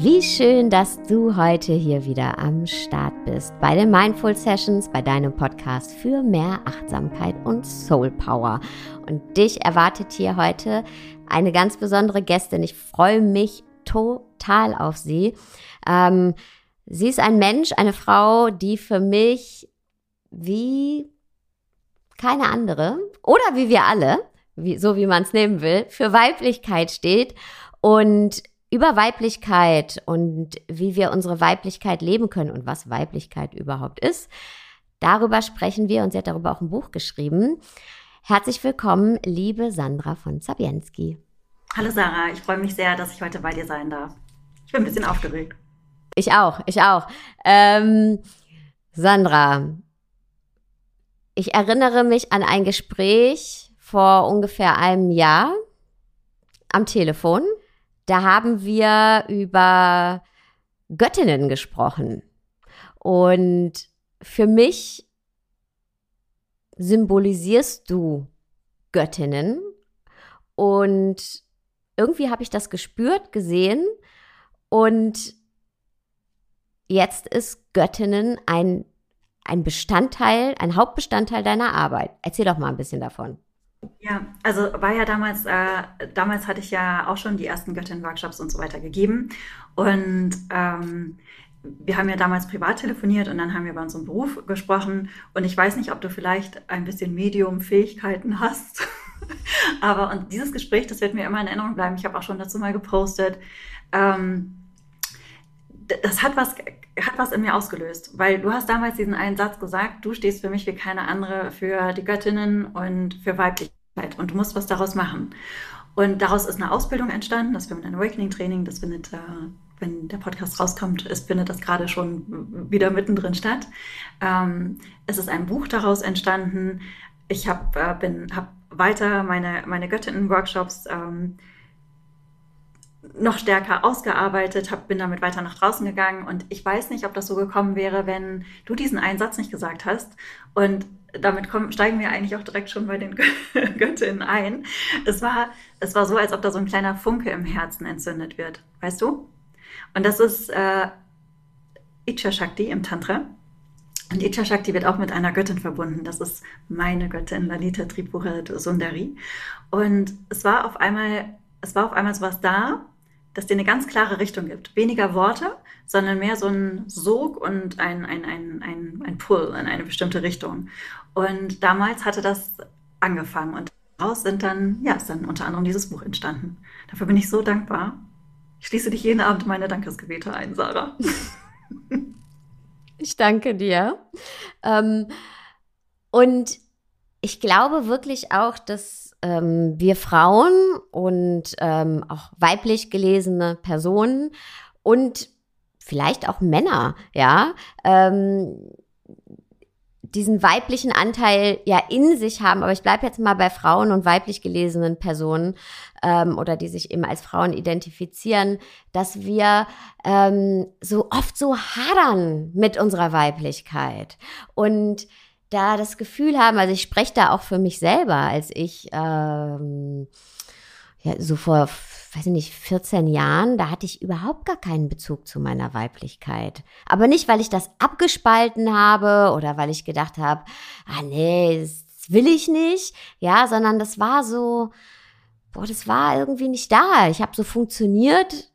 Wie schön, dass du heute hier wieder am Start bist bei den Mindful Sessions, bei deinem Podcast für mehr Achtsamkeit und Soul Power. Und dich erwartet hier heute eine ganz besondere Gästin. Ich freue mich total auf sie. Ähm, sie ist ein Mensch, eine Frau, die für mich wie keine andere oder wie wir alle, wie, so wie man es nehmen will, für Weiblichkeit steht und über Weiblichkeit und wie wir unsere Weiblichkeit leben können und was Weiblichkeit überhaupt ist. Darüber sprechen wir und sie hat darüber auch ein Buch geschrieben. Herzlich willkommen, liebe Sandra von Zabienski. Hallo Sarah, ich freue mich sehr, dass ich heute bei dir sein darf. Ich bin ein bisschen aufgeregt. Ich auch, ich auch. Ähm, Sandra, ich erinnere mich an ein Gespräch vor ungefähr einem Jahr am Telefon da haben wir über Göttinnen gesprochen. Und für mich symbolisierst du Göttinnen. Und irgendwie habe ich das gespürt, gesehen. Und jetzt ist Göttinnen ein, ein Bestandteil, ein Hauptbestandteil deiner Arbeit. Erzähl doch mal ein bisschen davon. Ja, also war ja damals, äh, damals hatte ich ja auch schon die ersten Göttin-Workshops und so weiter gegeben. Und ähm, wir haben ja damals privat telefoniert und dann haben wir über unseren Beruf gesprochen. Und ich weiß nicht, ob du vielleicht ein bisschen Medium-Fähigkeiten hast. Aber und dieses Gespräch, das wird mir immer in Erinnerung bleiben. Ich habe auch schon dazu mal gepostet. Ähm, das hat was, hat was in mir ausgelöst, weil du hast damals diesen einen Satz gesagt, du stehst für mich wie keine andere für die Göttinnen und für Weiblichkeit und du musst was daraus machen. Und daraus ist eine Ausbildung entstanden, das Women Awakening Training, das findet, äh, wenn der Podcast rauskommt, ist, findet das gerade schon wieder mittendrin statt. Ähm, es ist ein Buch daraus entstanden. Ich habe äh, hab weiter meine, meine Göttinnen-Workshops ähm, noch stärker ausgearbeitet, hab, bin damit weiter nach draußen gegangen und ich weiß nicht, ob das so gekommen wäre, wenn du diesen einen Satz nicht gesagt hast. Und damit kommen, steigen wir eigentlich auch direkt schon bei den Göttinnen ein. Es war, es war so, als ob da so ein kleiner Funke im Herzen entzündet wird, weißt du? Und das ist äh, Icha Shakti im Tantra. Und Icha Shakti wird auch mit einer Göttin verbunden. Das ist meine Göttin, Lalita Tripura Sundari. Und es war auf einmal, es war auf einmal sowas da, das dir eine ganz klare Richtung gibt. Weniger Worte, sondern mehr so ein Sog und ein, ein, ein, ein, ein Pull in eine bestimmte Richtung. Und damals hatte das angefangen und daraus sind dann, ja, ist dann unter anderem dieses Buch entstanden. Dafür bin ich so dankbar. Ich schließe dich jeden Abend meine Dankesgebete ein, Sarah. ich danke dir. Ähm, und ich glaube wirklich auch, dass ähm, wir Frauen und ähm, auch weiblich gelesene Personen und vielleicht auch Männer, ja, ähm, diesen weiblichen Anteil ja in sich haben, aber ich bleibe jetzt mal bei Frauen und weiblich gelesenen Personen ähm, oder die sich eben als Frauen identifizieren, dass wir ähm, so oft so hadern mit unserer Weiblichkeit. Und da das Gefühl haben, also ich spreche da auch für mich selber, als ich ähm, ja, so vor, weiß ich nicht, 14 Jahren, da hatte ich überhaupt gar keinen Bezug zu meiner Weiblichkeit. Aber nicht, weil ich das abgespalten habe oder weil ich gedacht habe, ah nee, das will ich nicht, ja, sondern das war so, boah, das war irgendwie nicht da. Ich habe so funktioniert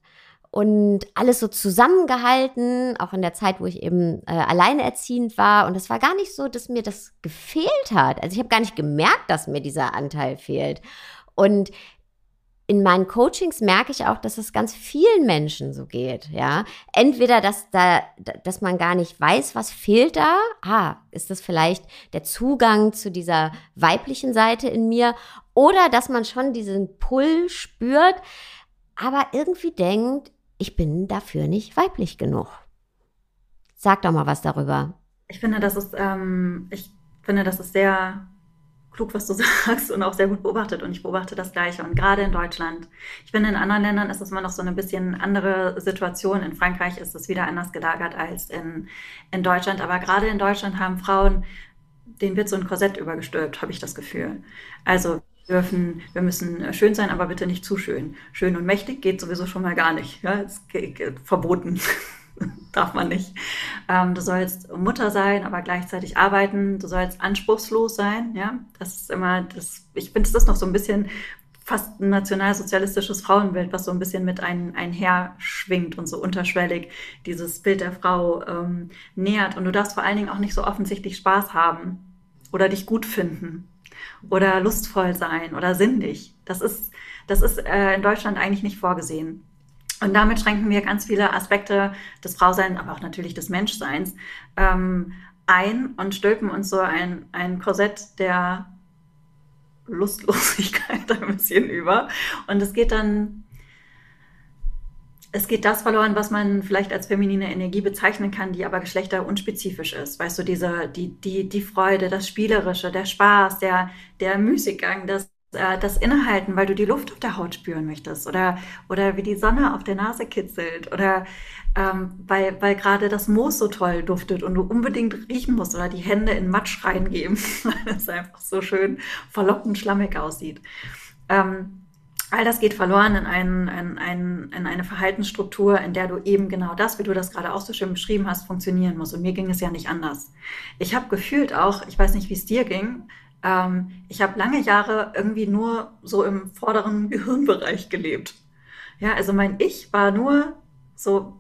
und alles so zusammengehalten, auch in der Zeit, wo ich eben äh, alleinerziehend war. Und es war gar nicht so, dass mir das gefehlt hat. Also ich habe gar nicht gemerkt, dass mir dieser Anteil fehlt. Und in meinen Coachings merke ich auch, dass es ganz vielen Menschen so geht, ja. Entweder, dass da, dass man gar nicht weiß, was fehlt da. Ah, ist das vielleicht der Zugang zu dieser weiblichen Seite in mir? Oder dass man schon diesen Pull spürt, aber irgendwie denkt, ich bin dafür nicht weiblich genug. Sag doch mal was darüber. Ich finde, das ist, ähm, ich finde, das ist sehr klug, was du sagst und auch sehr gut beobachtet. Und ich beobachte das Gleiche. Und gerade in Deutschland. Ich finde, in anderen Ländern ist es immer noch so eine bisschen andere Situation. In Frankreich ist es wieder anders gelagert als in, in Deutschland. Aber gerade in Deutschland haben Frauen, denen wird so ein Korsett übergestülpt, habe ich das Gefühl. Also dürfen, wir müssen schön sein, aber bitte nicht zu schön. Schön und mächtig geht sowieso schon mal gar nicht. Ja, ist verboten. Darf man nicht. Ähm, du sollst Mutter sein, aber gleichzeitig arbeiten. Du sollst anspruchslos sein. Ja, das ist immer das. Ich finde, das ist noch so ein bisschen fast ein nationalsozialistisches Frauenbild, was so ein bisschen mit ein, einher schwingt und so unterschwellig dieses Bild der Frau ähm, nähert. Und du darfst vor allen Dingen auch nicht so offensichtlich Spaß haben oder dich gut finden oder lustvoll sein oder sinnlich. Das ist, das ist äh, in Deutschland eigentlich nicht vorgesehen. Und damit schränken wir ganz viele Aspekte des Frauseins, aber auch natürlich des Menschseins ähm, ein und stülpen uns so ein, ein Korsett der Lustlosigkeit ein bisschen über. Und es geht dann, es geht das verloren, was man vielleicht als feminine Energie bezeichnen kann, die aber geschlechterunspezifisch ist. Weißt du, diese, die, die, die Freude, das Spielerische, der Spaß, der, der Müßiggang, das äh, das Innehalten, weil du die Luft auf der Haut spüren möchtest oder, oder wie die Sonne auf der Nase kitzelt oder ähm, weil, weil gerade das Moos so toll duftet und du unbedingt riechen musst oder die Hände in Matsch reingeben, weil es einfach so schön verlockend schlammig aussieht. Ähm, all das geht verloren in, ein, in, ein, in eine Verhaltensstruktur, in der du eben genau das, wie du das gerade auch so schön beschrieben hast, funktionieren musst. Und mir ging es ja nicht anders. Ich habe gefühlt auch, ich weiß nicht, wie es dir ging, ähm, ich habe lange Jahre irgendwie nur so im vorderen Gehirnbereich gelebt. Ja, also mein Ich war nur so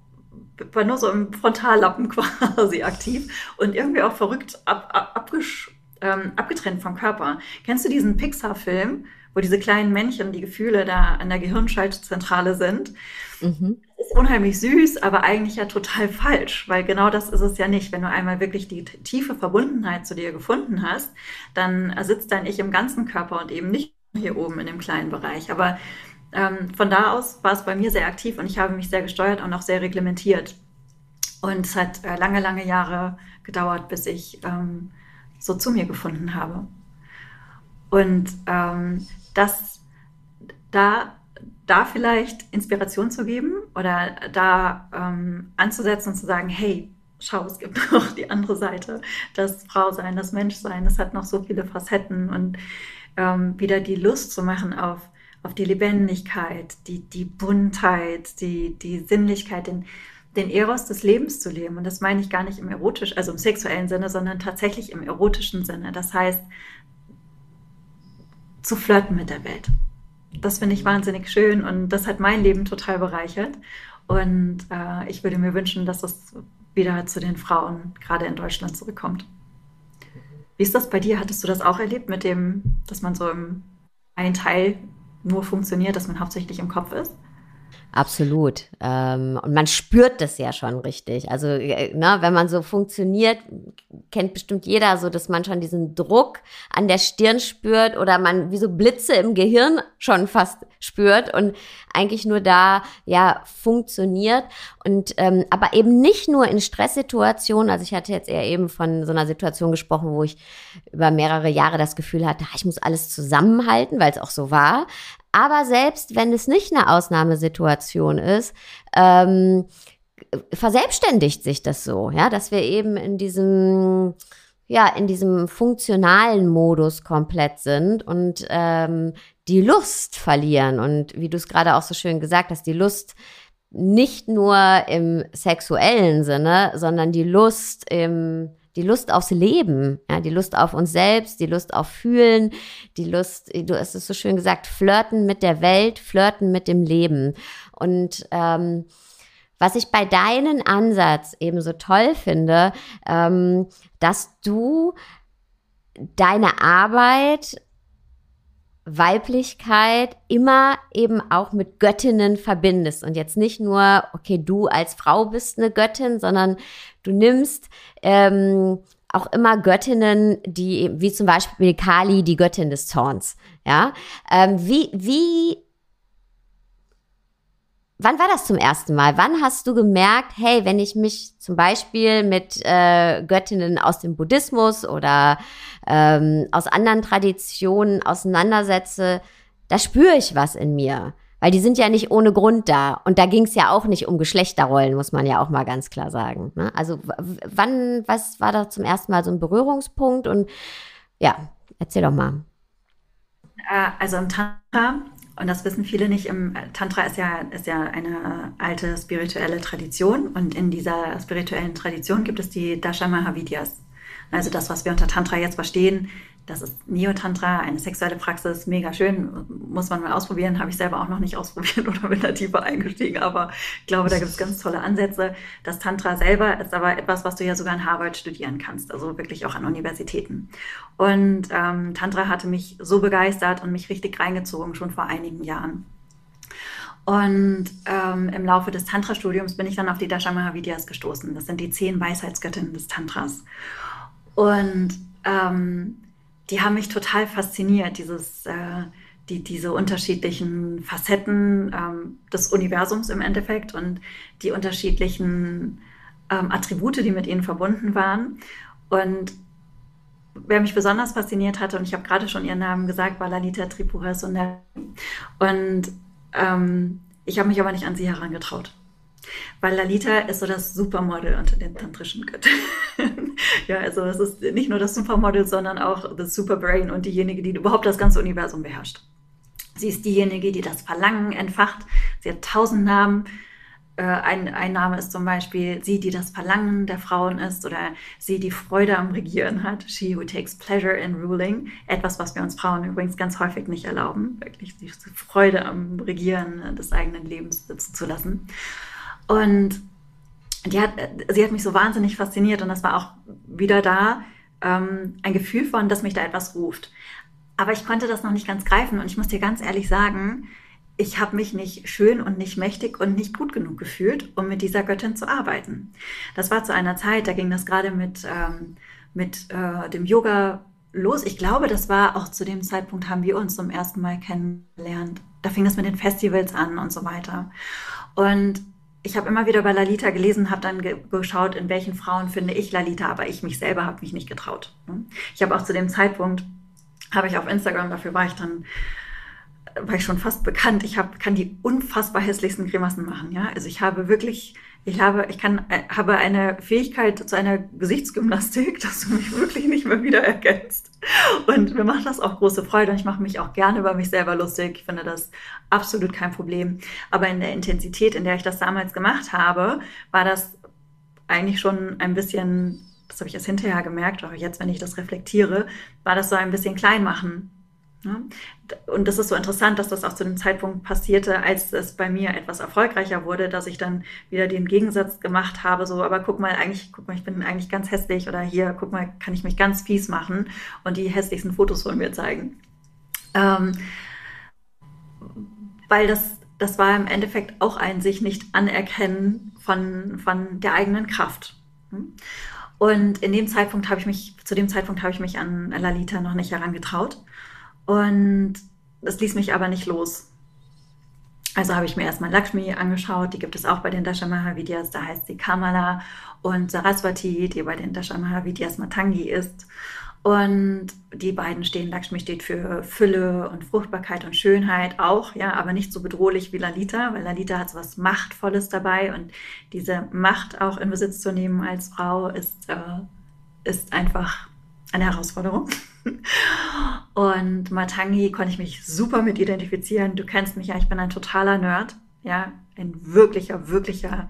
war nur so im Frontallappen quasi aktiv und irgendwie auch verrückt ab, ab, ähm, abgetrennt vom Körper. Kennst du diesen Pixar-Film, wo diese kleinen Männchen, die Gefühle da an der Gehirnschaltzentrale sind? Mhm. Das ist unheimlich süß, aber eigentlich ja total falsch, weil genau das ist es ja nicht. Wenn du einmal wirklich die tiefe Verbundenheit zu dir gefunden hast, dann sitzt dein Ich im ganzen Körper und eben nicht hier oben in dem kleinen Bereich. Aber ähm, von da aus war es bei mir sehr aktiv und ich habe mich sehr gesteuert und auch sehr reglementiert. Und es hat äh, lange, lange Jahre gedauert, bis ich ähm, so zu mir gefunden habe. Und ähm, das da, da vielleicht Inspiration zu geben oder da ähm, anzusetzen und zu sagen, hey, schau, es gibt noch die andere Seite, das Frausein, das Menschsein, das hat noch so viele Facetten und ähm, wieder die Lust zu machen auf auf die Lebendigkeit, die, die Buntheit, die, die Sinnlichkeit, den, den Eros des Lebens zu leben. Und das meine ich gar nicht im erotischen, also im sexuellen Sinne, sondern tatsächlich im erotischen Sinne. Das heißt, zu flirten mit der Welt. Das finde ich wahnsinnig schön und das hat mein Leben total bereichert. Und äh, ich würde mir wünschen, dass es wieder zu den Frauen gerade in Deutschland zurückkommt. Wie ist das bei dir? Hattest du das auch erlebt mit dem, dass man so im einen Teil nur funktioniert, dass man hauptsächlich im Kopf ist? Absolut. Ähm, und man spürt das ja schon richtig. Also, äh, ne, wenn man so funktioniert, kennt bestimmt jeder so, dass man schon diesen Druck an der Stirn spürt oder man wie so Blitze im Gehirn schon fast spürt und eigentlich nur da ja funktioniert. Und ähm, aber eben nicht nur in Stresssituationen. Also ich hatte jetzt eher eben von so einer Situation gesprochen, wo ich über mehrere Jahre das Gefühl hatte, ich muss alles zusammenhalten, weil es auch so war. Aber selbst wenn es nicht eine Ausnahmesituation ist, ähm, verselbstständigt sich das so, ja, dass wir eben in diesem ja, in diesem funktionalen Modus komplett sind und ähm, die Lust verlieren. Und wie du es gerade auch so schön gesagt hast, die Lust nicht nur im sexuellen Sinne, sondern die Lust im die Lust aufs Leben, ja, die Lust auf uns selbst, die Lust auf Fühlen, die Lust, du hast es so schön gesagt, flirten mit der Welt, flirten mit dem Leben. Und ähm, was ich bei deinem Ansatz eben so toll finde, ähm, dass du deine Arbeit Weiblichkeit immer eben auch mit Göttinnen verbindest und jetzt nicht nur, okay, du als Frau bist eine Göttin, sondern du nimmst ähm, auch immer Göttinnen, die, wie zum Beispiel Kali, die Göttin des Zorns. Ja, ähm, wie, wie, wann war das zum ersten Mal? Wann hast du gemerkt, hey, wenn ich mich zum Beispiel mit äh, Göttinnen aus dem Buddhismus oder ähm, aus anderen Traditionen auseinandersetze, da spüre ich was in mir. Weil die sind ja nicht ohne Grund da. Und da ging es ja auch nicht um Geschlechterrollen, muss man ja auch mal ganz klar sagen. Ne? Also wann, was war da zum ersten Mal so ein Berührungspunkt? Und ja, erzähl doch mal. Äh, also im Tantra, und das wissen viele nicht, im Tantra ist ja, ist ja eine alte spirituelle Tradition und in dieser spirituellen Tradition gibt es die Dasha Mahavidyas. Also das, was wir unter Tantra jetzt verstehen, das ist Neo-Tantra, eine sexuelle Praxis, mega schön, muss man mal ausprobieren, habe ich selber auch noch nicht ausprobiert oder bin da tiefer eingestiegen, aber ich glaube, da gibt es ganz tolle Ansätze. Das Tantra selber ist aber etwas, was du ja sogar in Harvard studieren kannst, also wirklich auch an Universitäten. Und ähm, Tantra hatte mich so begeistert und mich richtig reingezogen, schon vor einigen Jahren. Und ähm, im Laufe des Tantra-Studiums bin ich dann auf die Dasha Mahavidyas gestoßen. Das sind die zehn Weisheitsgöttinnen des Tantras. Und ähm, die haben mich total fasziniert, dieses, äh, die, diese unterschiedlichen Facetten ähm, des Universums im Endeffekt und die unterschiedlichen ähm, Attribute, die mit ihnen verbunden waren. Und wer mich besonders fasziniert hatte, und ich habe gerade schon ihren Namen gesagt, war Lalita Tripura Sundari. Und ähm, ich habe mich aber nicht an sie herangetraut. Weil Lalita ist so das Supermodel unter den tantrischen Göttern. ja, also es ist nicht nur das Supermodel, sondern auch das Superbrain und diejenige, die überhaupt das ganze Universum beherrscht. Sie ist diejenige, die das Verlangen entfacht. Sie hat tausend Namen. Äh, ein, ein Name ist zum Beispiel sie, die das Verlangen der Frauen ist oder sie, die Freude am Regieren hat. She who takes pleasure in ruling. Etwas, was wir uns Frauen übrigens ganz häufig nicht erlauben, wirklich die Freude am Regieren des eigenen Lebens sitzen zu lassen. Und die hat, sie hat mich so wahnsinnig fasziniert und das war auch wieder da ähm, ein Gefühl von, dass mich da etwas ruft. Aber ich konnte das noch nicht ganz greifen und ich muss dir ganz ehrlich sagen, ich habe mich nicht schön und nicht mächtig und nicht gut genug gefühlt, um mit dieser Göttin zu arbeiten. Das war zu einer Zeit, da ging das gerade mit, ähm, mit äh, dem Yoga los. Ich glaube, das war auch zu dem Zeitpunkt, haben wir uns zum ersten Mal kennengelernt. Da fing das mit den Festivals an und so weiter. Und ich habe immer wieder bei Lalita gelesen, habe dann ge geschaut, in welchen Frauen finde ich Lalita, aber ich mich selber habe mich nicht getraut. Ne? Ich habe auch zu dem Zeitpunkt, habe ich auf Instagram, dafür war ich dann, war ich schon fast bekannt, ich hab, kann die unfassbar hässlichsten Grimassen machen. Ja? Also ich habe wirklich ich habe, ich kann, äh, habe eine Fähigkeit zu einer Gesichtsgymnastik, dass du mich wirklich nicht mehr wiedererkennst. Und mir macht das auch große Freude und ich mache mich auch gerne über mich selber lustig. Ich finde das absolut kein Problem. Aber in der Intensität, in der ich das damals gemacht habe, war das eigentlich schon ein bisschen, das habe ich erst hinterher gemerkt, auch jetzt, wenn ich das reflektiere, war das so ein bisschen klein machen? Und das ist so interessant, dass das auch zu dem Zeitpunkt passierte, als es bei mir etwas erfolgreicher wurde, dass ich dann wieder den Gegensatz gemacht habe, so, aber guck mal, eigentlich, guck mal, ich bin eigentlich ganz hässlich oder hier, guck mal, kann ich mich ganz fies machen und die hässlichsten Fotos von mir zeigen. Ähm, weil das, das war im Endeffekt auch ein sich nicht anerkennen von, von der eigenen Kraft. Und in dem Zeitpunkt habe ich mich, zu dem Zeitpunkt habe ich mich an Lalita noch nicht herangetraut. Und das ließ mich aber nicht los. Also habe ich mir erstmal Lakshmi angeschaut, die gibt es auch bei den Dasha Mahavidyas, da heißt sie Kamala und Saraswati, die bei den Dasha Mahavidyas Matangi ist. Und die beiden stehen, Lakshmi steht für Fülle und Fruchtbarkeit und Schönheit auch, ja, aber nicht so bedrohlich wie Lalita, weil Lalita hat so was Machtvolles dabei und diese Macht auch in Besitz zu nehmen als Frau ist, äh, ist einfach eine Herausforderung. Und Matangi konnte ich mich super mit identifizieren. Du kennst mich ja, ich bin ein totaler Nerd. Ja, ein wirklicher, wirklicher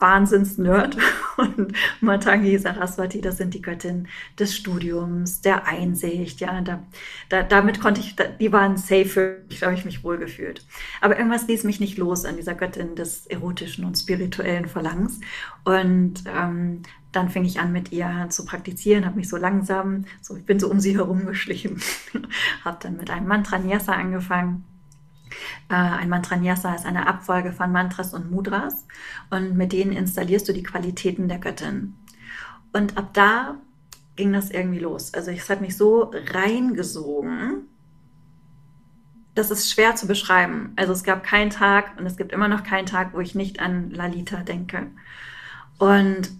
Wahnsinns-Nerd. Und Matangi Saraswati, das sind die Göttinnen des Studiums, der Einsicht. Ja, da, da, damit konnte ich, die waren safe da habe ich mich wohlgefühlt. Aber irgendwas ließ mich nicht los an dieser Göttin des erotischen und spirituellen Verlangens. Und ähm, dann fing ich an, mit ihr zu praktizieren, habe mich so langsam, so ich bin so um sie herum geschlichen, habe dann mit einem Mantra Nyasa angefangen. Äh, ein Mantra Nyasa ist eine Abfolge von Mantras und Mudras und mit denen installierst du die Qualitäten der Göttin. Und ab da ging das irgendwie los. Also es hat mich so reingesogen, das ist schwer zu beschreiben. Also es gab keinen Tag und es gibt immer noch keinen Tag, wo ich nicht an Lalita denke. Und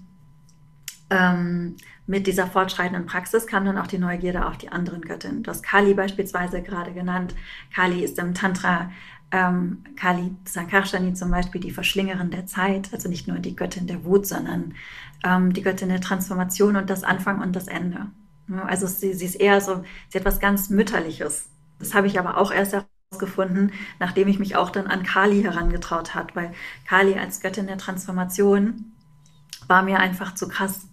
ähm, mit dieser fortschreitenden Praxis kam dann auch die Neugierde auf die anderen Göttinnen. Du hast Kali beispielsweise gerade genannt. Kali ist im Tantra ähm, Kali Sankarsani zum Beispiel die Verschlingerin der Zeit, also nicht nur die Göttin der Wut, sondern ähm, die Göttin der Transformation und das Anfang und das Ende. Also sie, sie ist eher so, sie hat was ganz Mütterliches. Das habe ich aber auch erst herausgefunden, nachdem ich mich auch dann an Kali herangetraut hat, weil Kali als Göttin der Transformation war mir einfach zu krass.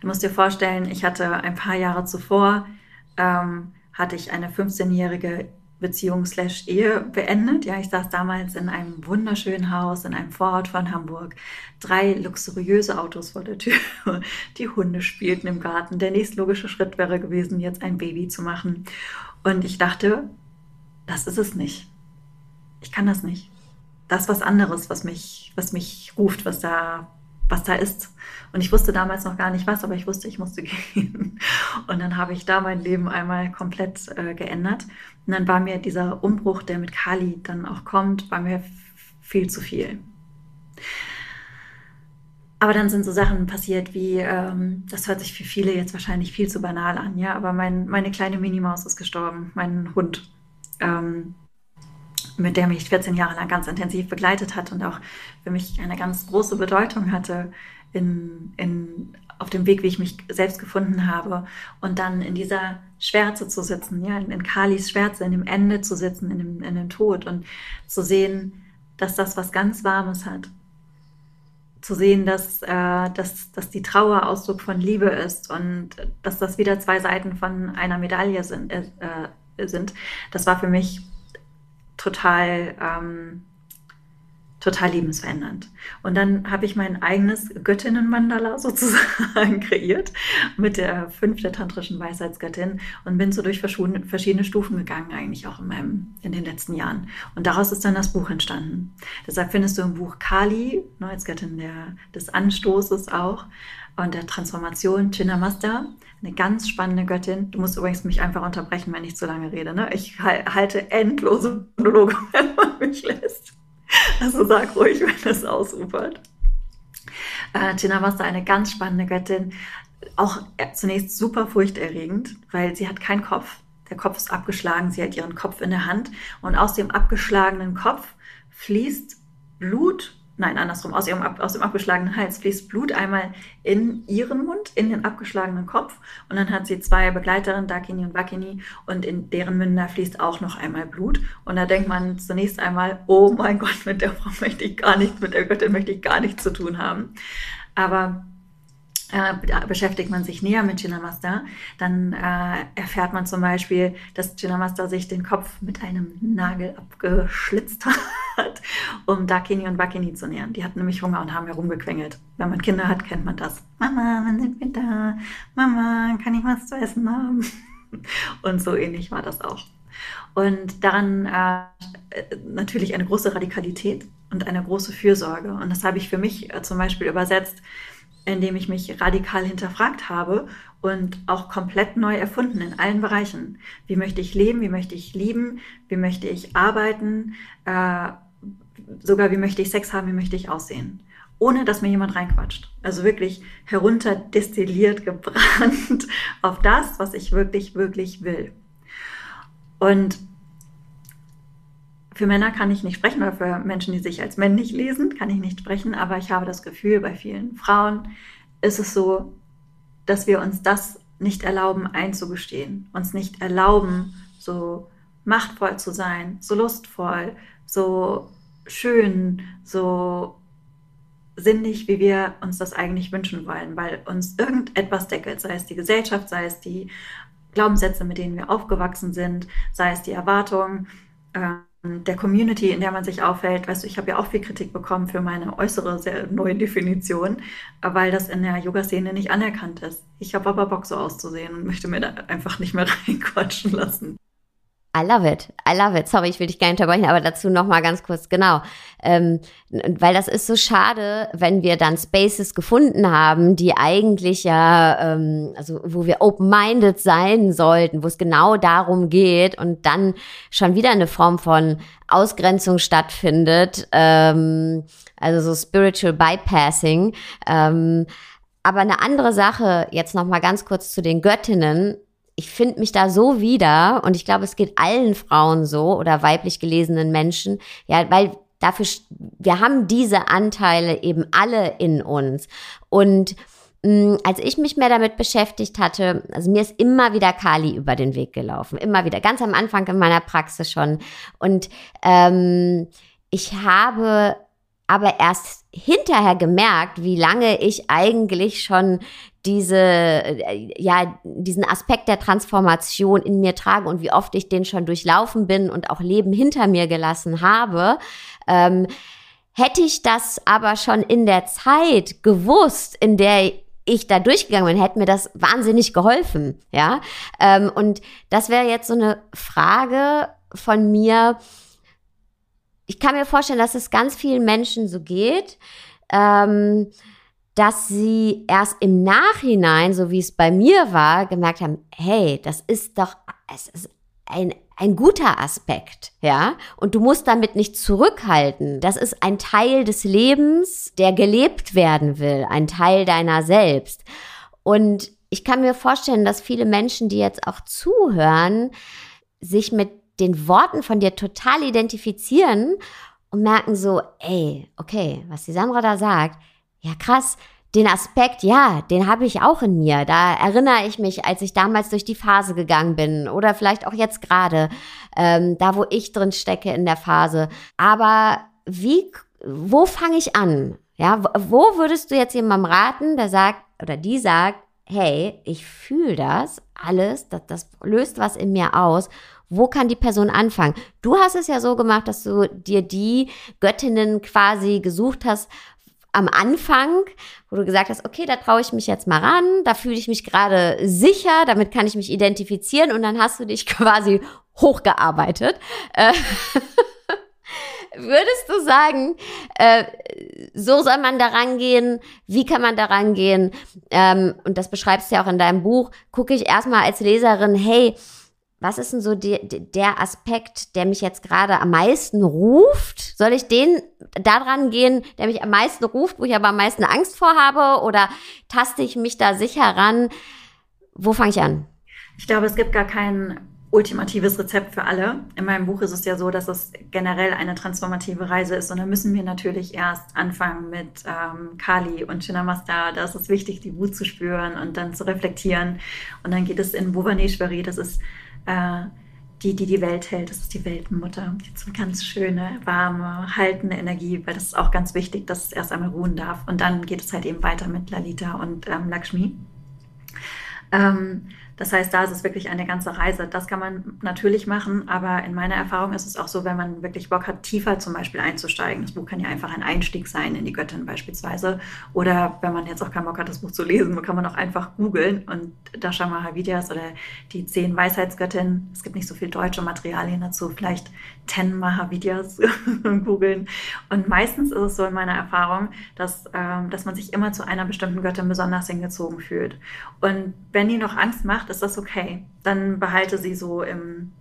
Du musst dir vorstellen, ich hatte ein paar Jahre zuvor, ähm, hatte ich eine 15-jährige Beziehung slash Ehe beendet. Ja, ich saß damals in einem wunderschönen Haus in einem Vorort von Hamburg. Drei luxuriöse Autos vor der Tür. Die Hunde spielten im Garten. Der nächstlogische Schritt wäre gewesen, jetzt ein Baby zu machen. Und ich dachte, das ist es nicht. Ich kann das nicht. Das ist was anderes, was mich, was mich ruft, was da was da ist. Und ich wusste damals noch gar nicht was, aber ich wusste, ich musste gehen. Und dann habe ich da mein Leben einmal komplett äh, geändert. Und dann war mir dieser Umbruch, der mit Kali dann auch kommt, war mir viel zu viel. Aber dann sind so Sachen passiert wie, ähm, das hört sich für viele jetzt wahrscheinlich viel zu banal an, ja, aber mein, meine kleine Minimaus ist gestorben, mein Hund. Ähm, mit der mich 14 Jahre lang ganz intensiv begleitet hat und auch für mich eine ganz große Bedeutung hatte in, in, auf dem Weg, wie ich mich selbst gefunden habe. Und dann in dieser Schwärze zu sitzen, ja, in, in Kalis Schwärze, in dem Ende zu sitzen, in dem, in dem Tod und zu sehen, dass das was ganz Warmes hat. Zu sehen, dass, äh, dass, dass die Trauer Ausdruck von Liebe ist und dass das wieder zwei Seiten von einer Medaille sind. Äh, äh sind. Das war für mich total, ähm, total lebensverändernd. Und dann habe ich mein eigenes Göttinnen-Mandala sozusagen kreiert mit der fünf der tantrischen Weisheitsgöttin und bin so durch verschiedene Stufen gegangen, eigentlich auch in, meinem, in den letzten Jahren. Und daraus ist dann das Buch entstanden. Deshalb findest du im Buch Kali, ne, als Göttin der, des Anstoßes auch, und der Transformation Chinnamasta, eine ganz spannende Göttin. Du musst übrigens mich einfach unterbrechen, wenn ich zu lange rede. Ne? Ich halte endlose Monologe, wenn man mich lässt. Also sag ruhig, wenn es ausufert. Äh, Chinnamasta, eine ganz spannende Göttin. Auch äh, zunächst super furchterregend, weil sie hat keinen Kopf. Der Kopf ist abgeschlagen, sie hat ihren Kopf in der Hand und aus dem abgeschlagenen Kopf fließt Blut nein, andersrum, aus, ihrem, aus dem abgeschlagenen Hals fließt Blut einmal in ihren Mund, in den abgeschlagenen Kopf. Und dann hat sie zwei Begleiterinnen, Dakini und Bakini und in deren Münder fließt auch noch einmal Blut. Und da denkt man zunächst einmal, oh mein Gott, mit der Frau möchte ich gar nichts, mit der Göttin möchte ich gar nichts zu tun haben. Aber äh, beschäftigt man sich näher mit Chinnamasta, dann äh, erfährt man zum Beispiel, dass Chinnamasta sich den Kopf mit einem Nagel abgeschlitzt hat, um Dakini und Bakini zu nähern. Die hatten nämlich Hunger und haben herumgequengelt. Wenn man Kinder hat, kennt man das. Mama, wann sind wir da? Mama, kann ich was zu essen haben? Und so ähnlich war das auch. Und daran äh, natürlich eine große Radikalität und eine große Fürsorge. Und das habe ich für mich äh, zum Beispiel übersetzt indem ich mich radikal hinterfragt habe und auch komplett neu erfunden in allen Bereichen. Wie möchte ich leben? Wie möchte ich lieben? Wie möchte ich arbeiten? Äh, sogar wie möchte ich Sex haben? Wie möchte ich aussehen? Ohne dass mir jemand reinquatscht. Also wirklich herunterdestilliert, gebrannt auf das, was ich wirklich, wirklich will. Und für Männer kann ich nicht sprechen oder für Menschen, die sich als männlich lesen, kann ich nicht sprechen, aber ich habe das Gefühl, bei vielen Frauen ist es so, dass wir uns das nicht erlauben einzugestehen, uns nicht erlauben, so machtvoll zu sein, so lustvoll, so schön, so sinnig, wie wir uns das eigentlich wünschen wollen, weil uns irgendetwas deckelt, sei es die Gesellschaft, sei es die Glaubenssätze, mit denen wir aufgewachsen sind, sei es die Erwartungen. Äh, der Community, in der man sich aufhält. Weißt du, ich habe ja auch viel Kritik bekommen für meine äußere, sehr neue Definition, weil das in der Yoga-Szene nicht anerkannt ist. Ich habe aber Bock, so auszusehen und möchte mir da einfach nicht mehr reinquatschen lassen. I love it. I love it. Sorry, ich will dich gar nicht unterbrechen, aber dazu noch mal ganz kurz, genau. Ähm, weil das ist so schade, wenn wir dann Spaces gefunden haben, die eigentlich ja, ähm, also wo wir open-minded sein sollten, wo es genau darum geht und dann schon wieder eine Form von Ausgrenzung stattfindet, ähm, also so spiritual bypassing. Ähm, aber eine andere Sache, jetzt noch mal ganz kurz zu den Göttinnen ich finde mich da so wieder und ich glaube, es geht allen Frauen so oder weiblich gelesenen Menschen, ja, weil dafür, wir haben diese Anteile eben alle in uns und Mm, als ich mich mehr damit beschäftigt hatte, also mir ist immer wieder Kali über den Weg gelaufen, immer wieder, ganz am Anfang in meiner Praxis schon. Und ähm, ich habe aber erst hinterher gemerkt, wie lange ich eigentlich schon diese, äh, ja, diesen Aspekt der Transformation in mir trage und wie oft ich den schon durchlaufen bin und auch Leben hinter mir gelassen habe. Ähm, hätte ich das aber schon in der Zeit gewusst, in der ich da durchgegangen bin, hätte mir das wahnsinnig geholfen, ja. Ähm, und das wäre jetzt so eine Frage von mir. Ich kann mir vorstellen, dass es ganz vielen Menschen so geht, ähm, dass sie erst im Nachhinein, so wie es bei mir war, gemerkt haben, hey, das ist doch, es ist ein, ein guter Aspekt, ja. Und du musst damit nicht zurückhalten. Das ist ein Teil des Lebens, der gelebt werden will, ein Teil deiner selbst. Und ich kann mir vorstellen, dass viele Menschen, die jetzt auch zuhören, sich mit den Worten von dir total identifizieren und merken so, ey, okay, was die Sandra da sagt, ja krass, den Aspekt, ja, den habe ich auch in mir. Da erinnere ich mich, als ich damals durch die Phase gegangen bin oder vielleicht auch jetzt gerade, ähm, da wo ich drin stecke in der Phase. Aber wie, wo fange ich an? Ja, wo würdest du jetzt jemandem raten, der sagt oder die sagt, hey, ich fühle das alles, das, das löst was in mir aus. Wo kann die Person anfangen? Du hast es ja so gemacht, dass du dir die Göttinnen quasi gesucht hast, am Anfang, wo du gesagt hast, okay, da traue ich mich jetzt mal ran, da fühle ich mich gerade sicher, damit kann ich mich identifizieren und dann hast du dich quasi hochgearbeitet. Äh, würdest du sagen, äh, so soll man daran gehen? Wie kann man daran gehen? Ähm, und das beschreibst du ja auch in deinem Buch. Gucke ich erstmal als Leserin, hey, was ist denn so die, der Aspekt, der mich jetzt gerade am meisten ruft? Soll ich den daran gehen, der mich am meisten ruft, wo ich aber am meisten Angst vor habe? Oder taste ich mich da sicher ran? Wo fange ich an? Ich glaube, es gibt gar kein ultimatives Rezept für alle. In meinem Buch ist es ja so, dass es generell eine transformative Reise ist. Und da müssen wir natürlich erst anfangen mit ähm, Kali und Chinnamasta. Da ist es wichtig, die Wut zu spüren und dann zu reflektieren. Und dann geht es in Bhuvaneshwari. Das ist äh, die, die die Welt hält. Das ist die Weltenmutter. Jetzt eine ganz schöne, warme, haltende Energie, weil das ist auch ganz wichtig, dass es erst einmal ruhen darf. Und dann geht es halt eben weiter mit Lalita und ähm, Lakshmi. Ähm, das heißt, da ist es wirklich eine ganze Reise. Das kann man natürlich machen, aber in meiner Erfahrung ist es auch so, wenn man wirklich Bock hat, tiefer zum Beispiel einzusteigen. Das Buch kann ja einfach ein Einstieg sein in die Göttin beispielsweise. Oder wenn man jetzt auch keinen Bock hat, das Buch zu lesen, kann man auch einfach googeln und Dasha Mahavidyas oder die zehn Weisheitsgöttinnen. Es gibt nicht so viel deutsche Materialien dazu. Vielleicht ten Mahavidyas googeln. Und meistens ist es so in meiner Erfahrung, dass, ähm, dass man sich immer zu einer bestimmten Göttin besonders hingezogen fühlt. Und wenn die noch Angst macht, ist das okay. Dann behalte sie so im,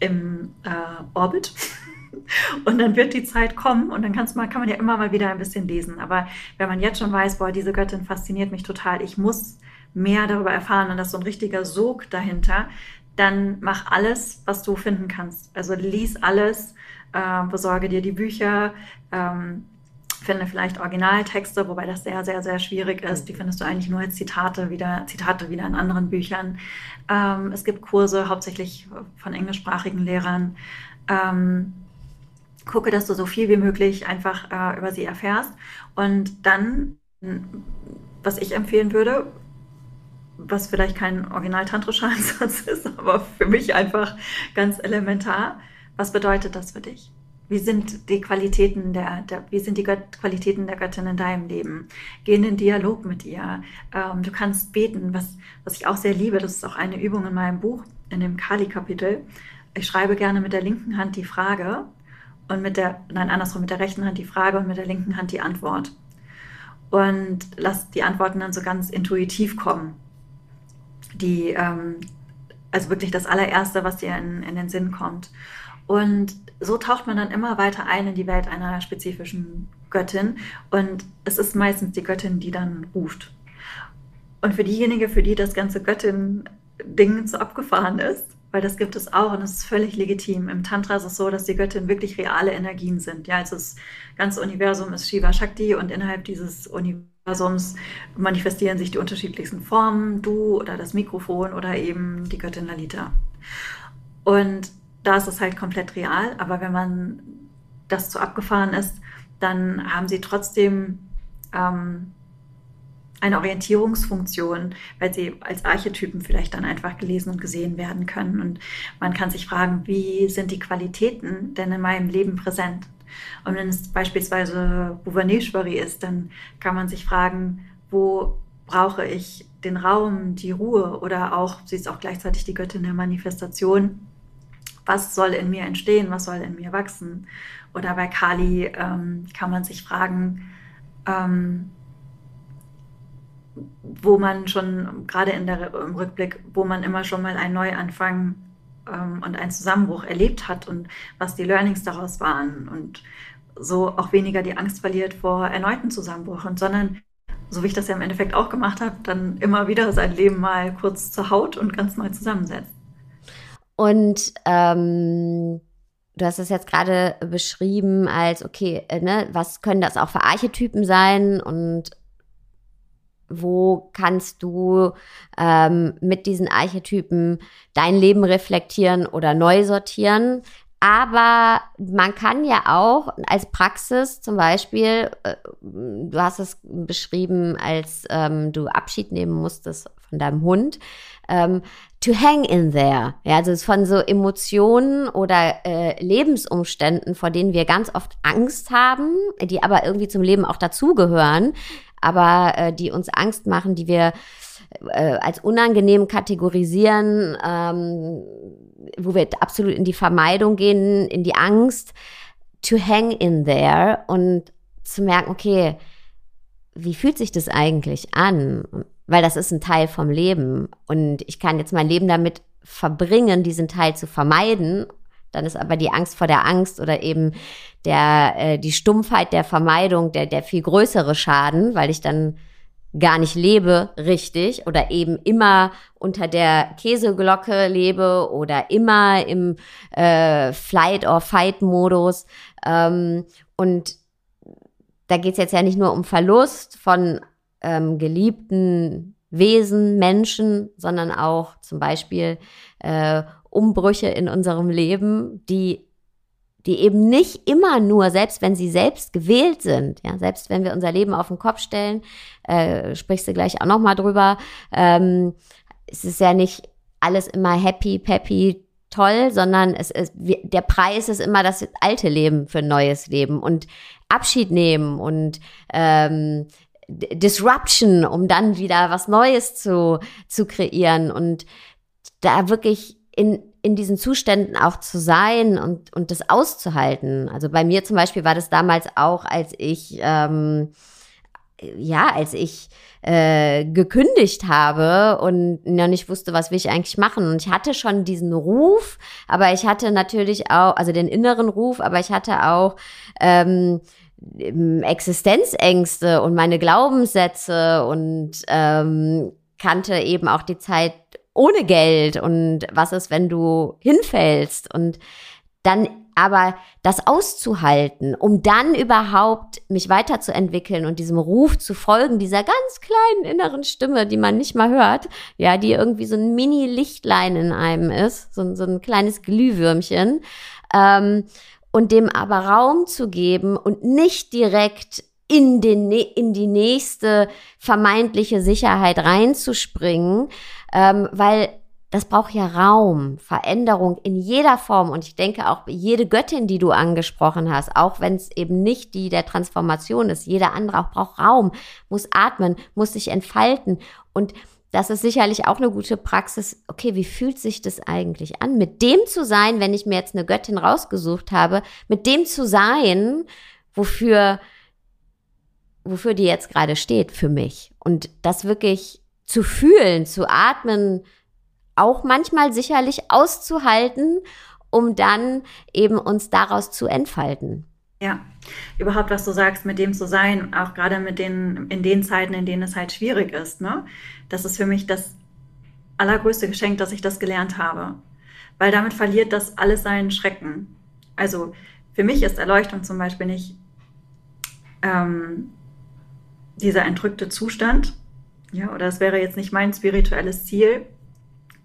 im äh, Orbit. Und dann wird die Zeit kommen und dann man, kann man ja immer mal wieder ein bisschen lesen. Aber wenn man jetzt schon weiß, boah, diese Göttin fasziniert mich total, ich muss mehr darüber erfahren und das ist so ein richtiger Sog dahinter, dann mach alles, was du finden kannst. Also lies alles, äh, besorge dir die Bücher, ähm, finde vielleicht Originaltexte, wobei das sehr, sehr, sehr schwierig ist. Die findest du eigentlich nur als Zitate wieder, Zitate wieder in anderen Büchern. Ähm, es gibt Kurse, hauptsächlich von englischsprachigen Lehrern. Ähm, gucke, dass du so viel wie möglich einfach äh, über sie erfährst. Und dann, was ich empfehlen würde, was vielleicht kein original-tantrischer Ansatz ist, aber für mich einfach ganz elementar, was bedeutet das für dich? Wie sind die Qualitäten der, der wie sind die Qualitäten der Göttin in deinem Leben? Geh in den Dialog mit ihr. Ähm, du kannst beten, was, was ich auch sehr liebe. Das ist auch eine Übung in meinem Buch, in dem Kali-Kapitel. Ich schreibe gerne mit der linken Hand die Frage und mit der, nein, andersrum, mit der rechten Hand die Frage und mit der linken Hand die Antwort. Und lass die Antworten dann so ganz intuitiv kommen. Die, ähm, also wirklich das allererste, was dir in, in den Sinn kommt. Und so taucht man dann immer weiter ein in die Welt einer spezifischen Göttin. Und es ist meistens die Göttin, die dann ruft. Und für diejenige, für die das ganze Göttin-Ding so abgefahren ist, weil das gibt es auch und es ist völlig legitim. Im Tantra ist es so, dass die Göttin wirklich reale Energien sind. Ja, also das ganze Universum ist Shiva Shakti und innerhalb dieses Universums manifestieren sich die unterschiedlichsten Formen, du oder das Mikrofon oder eben die Göttin Lalita. Und da ist es halt komplett real, aber wenn man das zu abgefahren ist, dann haben sie trotzdem ähm, eine Orientierungsfunktion, weil sie als Archetypen vielleicht dann einfach gelesen und gesehen werden können. Und man kann sich fragen, wie sind die Qualitäten denn in meinem Leben präsent? Und wenn es beispielsweise Bhuvaneshwari ist, dann kann man sich fragen, wo brauche ich den Raum, die Ruhe oder auch, sie ist auch gleichzeitig die Göttin der Manifestation. Was soll in mir entstehen? Was soll in mir wachsen? Oder bei Kali ähm, kann man sich fragen, ähm, wo man schon, gerade in der, im Rückblick, wo man immer schon mal einen Neuanfang ähm, und einen Zusammenbruch erlebt hat und was die Learnings daraus waren und so auch weniger die Angst verliert vor erneuten Zusammenbrüchen, sondern so wie ich das ja im Endeffekt auch gemacht habe, dann immer wieder sein Leben mal kurz zur Haut und ganz neu zusammensetzt. Und ähm, du hast es jetzt gerade beschrieben als, okay, äh, ne, was können das auch für Archetypen sein und wo kannst du ähm, mit diesen Archetypen dein Leben reflektieren oder neu sortieren. Aber man kann ja auch als Praxis zum Beispiel, äh, du hast es beschrieben, als ähm, du Abschied nehmen musstest von deinem Hund, ähm, to hang in there. Ja, also von so Emotionen oder äh, Lebensumständen, vor denen wir ganz oft Angst haben, die aber irgendwie zum Leben auch dazugehören, aber äh, die uns Angst machen, die wir äh, als unangenehm kategorisieren, ähm, wo wir absolut in die Vermeidung gehen, in die Angst, to hang in there und zu merken, okay, wie fühlt sich das eigentlich an? Weil das ist ein Teil vom Leben und ich kann jetzt mein Leben damit verbringen, diesen Teil zu vermeiden dann ist aber die Angst vor der Angst oder eben der, äh, die Stumpfheit der Vermeidung der, der viel größere Schaden, weil ich dann gar nicht lebe richtig oder eben immer unter der Käseglocke lebe oder immer im äh, Flight or Fight Modus. Ähm, und da geht es jetzt ja nicht nur um Verlust von ähm, geliebten Wesen, Menschen, sondern auch zum Beispiel äh, Umbrüche in unserem Leben, die, die eben nicht immer nur, selbst wenn sie selbst gewählt sind, ja, selbst wenn wir unser Leben auf den Kopf stellen, äh, sprichst du gleich auch nochmal drüber, ähm, es ist ja nicht alles immer happy, peppy, toll, sondern es ist, der Preis ist immer das alte Leben für ein neues Leben und Abschied nehmen und ähm, Disruption, um dann wieder was Neues zu, zu kreieren und da wirklich in, in diesen Zuständen auch zu sein und, und das auszuhalten. Also bei mir zum Beispiel war das damals auch, als ich, ähm, ja, als ich äh, gekündigt habe und noch nicht wusste, was will ich eigentlich machen. Und ich hatte schon diesen Ruf, aber ich hatte natürlich auch, also den inneren Ruf, aber ich hatte auch ähm, Existenzängste und meine Glaubenssätze und ähm, kannte eben auch die Zeit ohne Geld und was ist, wenn du hinfällst und dann aber das auszuhalten, um dann überhaupt mich weiterzuentwickeln und diesem Ruf zu folgen, dieser ganz kleinen inneren Stimme, die man nicht mal hört, ja, die irgendwie so ein Mini-Lichtlein in einem ist, so, so ein kleines Glühwürmchen, ähm, und dem aber Raum zu geben und nicht direkt in, den, in die nächste vermeintliche Sicherheit reinzuspringen, ähm, weil das braucht ja Raum, Veränderung in jeder Form. Und ich denke auch jede Göttin, die du angesprochen hast, auch wenn es eben nicht die der Transformation ist, jeder andere auch braucht Raum, muss atmen, muss sich entfalten. Und das ist sicherlich auch eine gute Praxis. Okay, wie fühlt sich das eigentlich an? Mit dem zu sein, wenn ich mir jetzt eine Göttin rausgesucht habe, mit dem zu sein, wofür, wofür die jetzt gerade steht für mich. Und das wirklich zu fühlen, zu atmen, auch manchmal sicherlich auszuhalten, um dann eben uns daraus zu entfalten. Ja, überhaupt, was du sagst, mit dem zu sein, auch gerade mit den, in den Zeiten, in denen es halt schwierig ist, ne? Das ist für mich das allergrößte Geschenk, dass ich das gelernt habe. Weil damit verliert das alles seinen Schrecken. Also für mich ist Erleuchtung zum Beispiel nicht, ähm, dieser entrückte Zustand. Ja, oder es wäre jetzt nicht mein spirituelles Ziel,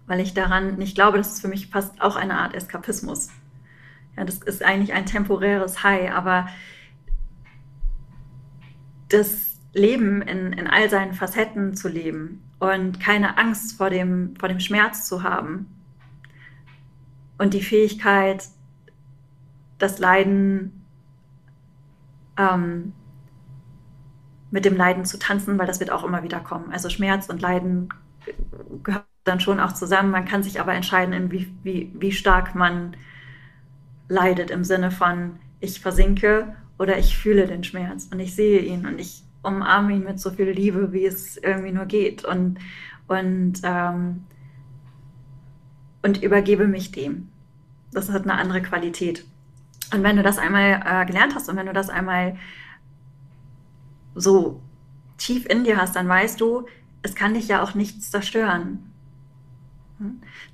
weil ich daran nicht glaube, das ist für mich fast auch eine Art Eskapismus. Ja, das ist eigentlich ein temporäres High, aber das Leben in, in all seinen Facetten zu leben und keine Angst vor dem, vor dem Schmerz zu haben und die Fähigkeit, das Leiden ähm, mit dem Leiden zu tanzen, weil das wird auch immer wieder kommen. Also Schmerz und Leiden gehören dann schon auch zusammen. Man kann sich aber entscheiden, wie, wie, wie stark man leidet im Sinne von, ich versinke oder ich fühle den Schmerz und ich sehe ihn und ich umarme ihn mit so viel Liebe, wie es irgendwie nur geht und, und, ähm, und übergebe mich dem. Das hat eine andere Qualität. Und wenn du das einmal äh, gelernt hast und wenn du das einmal so tief in dir hast, dann weißt du, es kann dich ja auch nichts zerstören.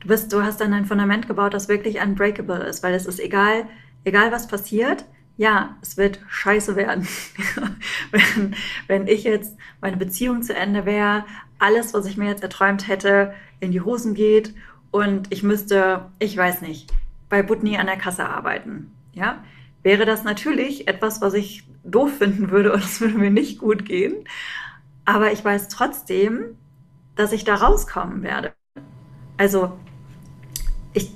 Du bist, du hast dann ein Fundament gebaut, das wirklich unbreakable ist, weil es ist egal, egal was passiert, ja, es wird scheiße werden. wenn, wenn ich jetzt meine Beziehung zu Ende wäre, alles, was ich mir jetzt erträumt hätte, in die Hosen geht und ich müsste, ich weiß nicht, bei Butni an der Kasse arbeiten. Ja, wäre das natürlich etwas, was ich doof finden würde und es würde mir nicht gut gehen. Aber ich weiß trotzdem, dass ich da rauskommen werde. Also ich,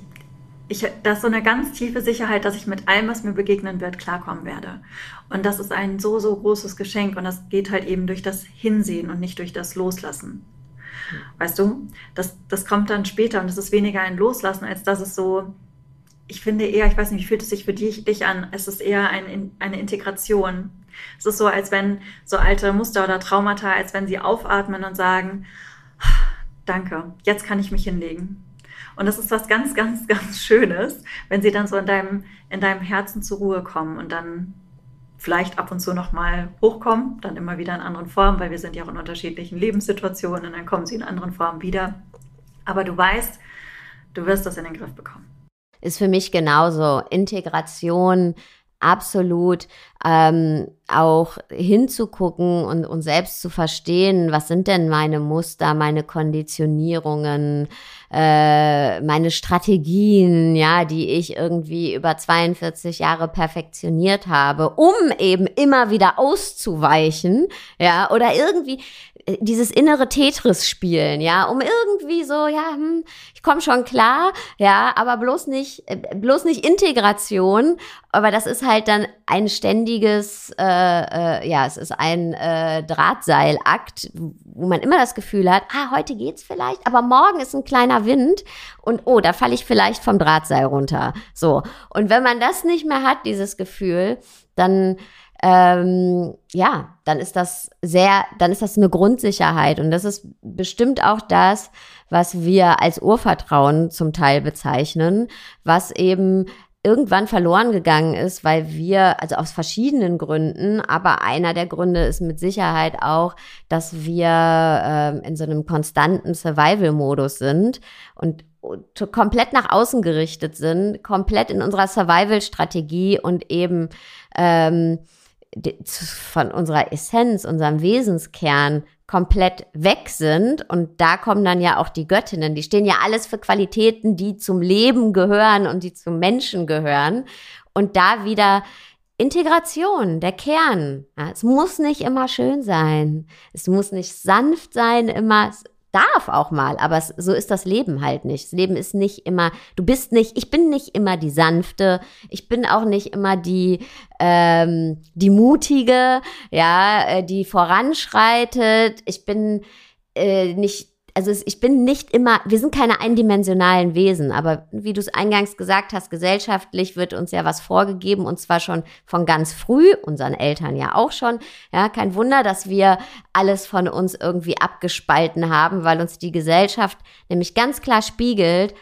ich, das ist so eine ganz tiefe Sicherheit, dass ich mit allem, was mir begegnen wird, klarkommen werde. Und das ist ein so, so großes Geschenk und das geht halt eben durch das Hinsehen und nicht durch das Loslassen. Weißt du, das, das kommt dann später und es ist weniger ein Loslassen, als dass es so, ich finde eher, ich weiß nicht, wie fühlt es sich für dich, dich an? Es ist eher ein, eine Integration. Es ist so, als wenn so alte Muster oder Traumata, als wenn sie aufatmen und sagen, danke, jetzt kann ich mich hinlegen. Und das ist was ganz, ganz, ganz Schönes, wenn sie dann so in deinem, in deinem Herzen zur Ruhe kommen und dann vielleicht ab und zu nochmal hochkommen, dann immer wieder in anderen Formen, weil wir sind ja auch in unterschiedlichen Lebenssituationen und dann kommen sie in anderen Formen wieder. Aber du weißt, du wirst das in den Griff bekommen ist für mich genauso. Integration absolut ähm, auch hinzugucken und, und selbst zu verstehen, was sind denn meine Muster, meine Konditionierungen, äh, meine Strategien, ja, die ich irgendwie über 42 Jahre perfektioniert habe, um eben immer wieder auszuweichen, ja, oder irgendwie dieses innere Tetris spielen, ja, um irgendwie so, ja, hm, ich komme schon klar, ja, aber bloß nicht, äh, bloß nicht Integration, aber das ist halt dann ein ständiges, äh, äh, ja, es ist ein äh, Drahtseilakt, wo man immer das Gefühl hat, ah, heute geht's vielleicht, aber morgen ist ein kleiner Wind und oh, da falle ich vielleicht vom Drahtseil runter. So. Und wenn man das nicht mehr hat, dieses Gefühl, dann ähm, ja, dann ist das sehr, dann ist das eine Grundsicherheit. Und das ist bestimmt auch das, was wir als Urvertrauen zum Teil bezeichnen, was eben irgendwann verloren gegangen ist, weil wir, also aus verschiedenen Gründen, aber einer der Gründe ist mit Sicherheit auch, dass wir äh, in so einem konstanten Survival-Modus sind und komplett nach außen gerichtet sind, komplett in unserer Survival-Strategie und eben ähm, von unserer Essenz, unserem Wesenskern komplett weg sind. Und da kommen dann ja auch die Göttinnen. Die stehen ja alles für Qualitäten, die zum Leben gehören und die zum Menschen gehören. Und da wieder Integration, der Kern. Ja, es muss nicht immer schön sein. Es muss nicht sanft sein, immer darf auch mal, aber es, so ist das Leben halt nicht. Das Leben ist nicht immer, du bist nicht, ich bin nicht immer die sanfte, ich bin auch nicht immer die, ähm, die mutige, ja, äh, die voranschreitet. Ich bin äh, nicht also ich bin nicht immer, wir sind keine eindimensionalen Wesen, aber wie du es eingangs gesagt hast, gesellschaftlich wird uns ja was vorgegeben und zwar schon von ganz früh, unseren Eltern ja auch schon. Ja, kein Wunder, dass wir alles von uns irgendwie abgespalten haben, weil uns die Gesellschaft nämlich ganz klar spiegelt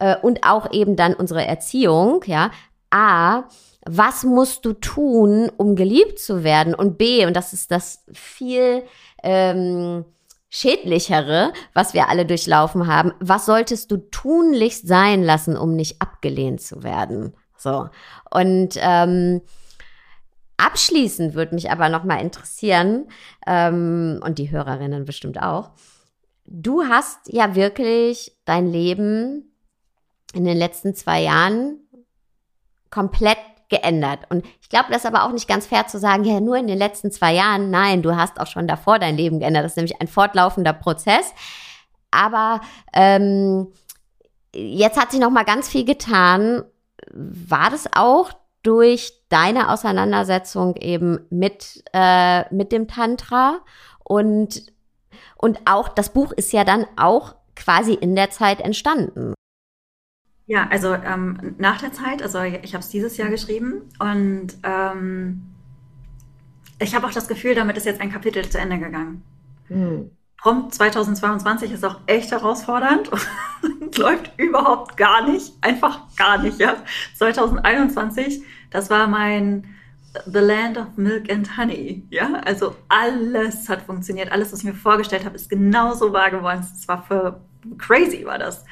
äh, und auch eben dann unsere Erziehung, ja, A, was musst du tun, um geliebt zu werden? Und B, und das ist das viel ähm, schädlichere, was wir alle durchlaufen haben, was solltest du tunlichst sein lassen, um nicht abgelehnt zu werden? So. Und ähm, abschließend würde mich aber noch mal interessieren, ähm, und die Hörerinnen bestimmt auch, du hast ja wirklich dein Leben in den letzten zwei Jahren komplett geändert. Und ich glaube, das ist aber auch nicht ganz fair zu sagen, ja, nur in den letzten zwei Jahren. Nein, du hast auch schon davor dein Leben geändert. Das ist nämlich ein fortlaufender Prozess. Aber ähm, jetzt hat sich noch mal ganz viel getan. War das auch durch deine Auseinandersetzung eben mit, äh, mit dem Tantra und, und auch das Buch ist ja dann auch quasi in der Zeit entstanden. Ja, also ähm, nach der Zeit, also ich habe es dieses Jahr geschrieben und ähm, ich habe auch das Gefühl, damit ist jetzt ein Kapitel zu Ende gegangen. Hm. Prompt 2022 ist auch echt herausfordernd und läuft überhaupt gar nicht, einfach gar nicht, ja. 2021, das war mein The Land of Milk and Honey, ja. Also alles hat funktioniert, alles, was ich mir vorgestellt habe, ist genauso wahr geworden. Es war für crazy, war das.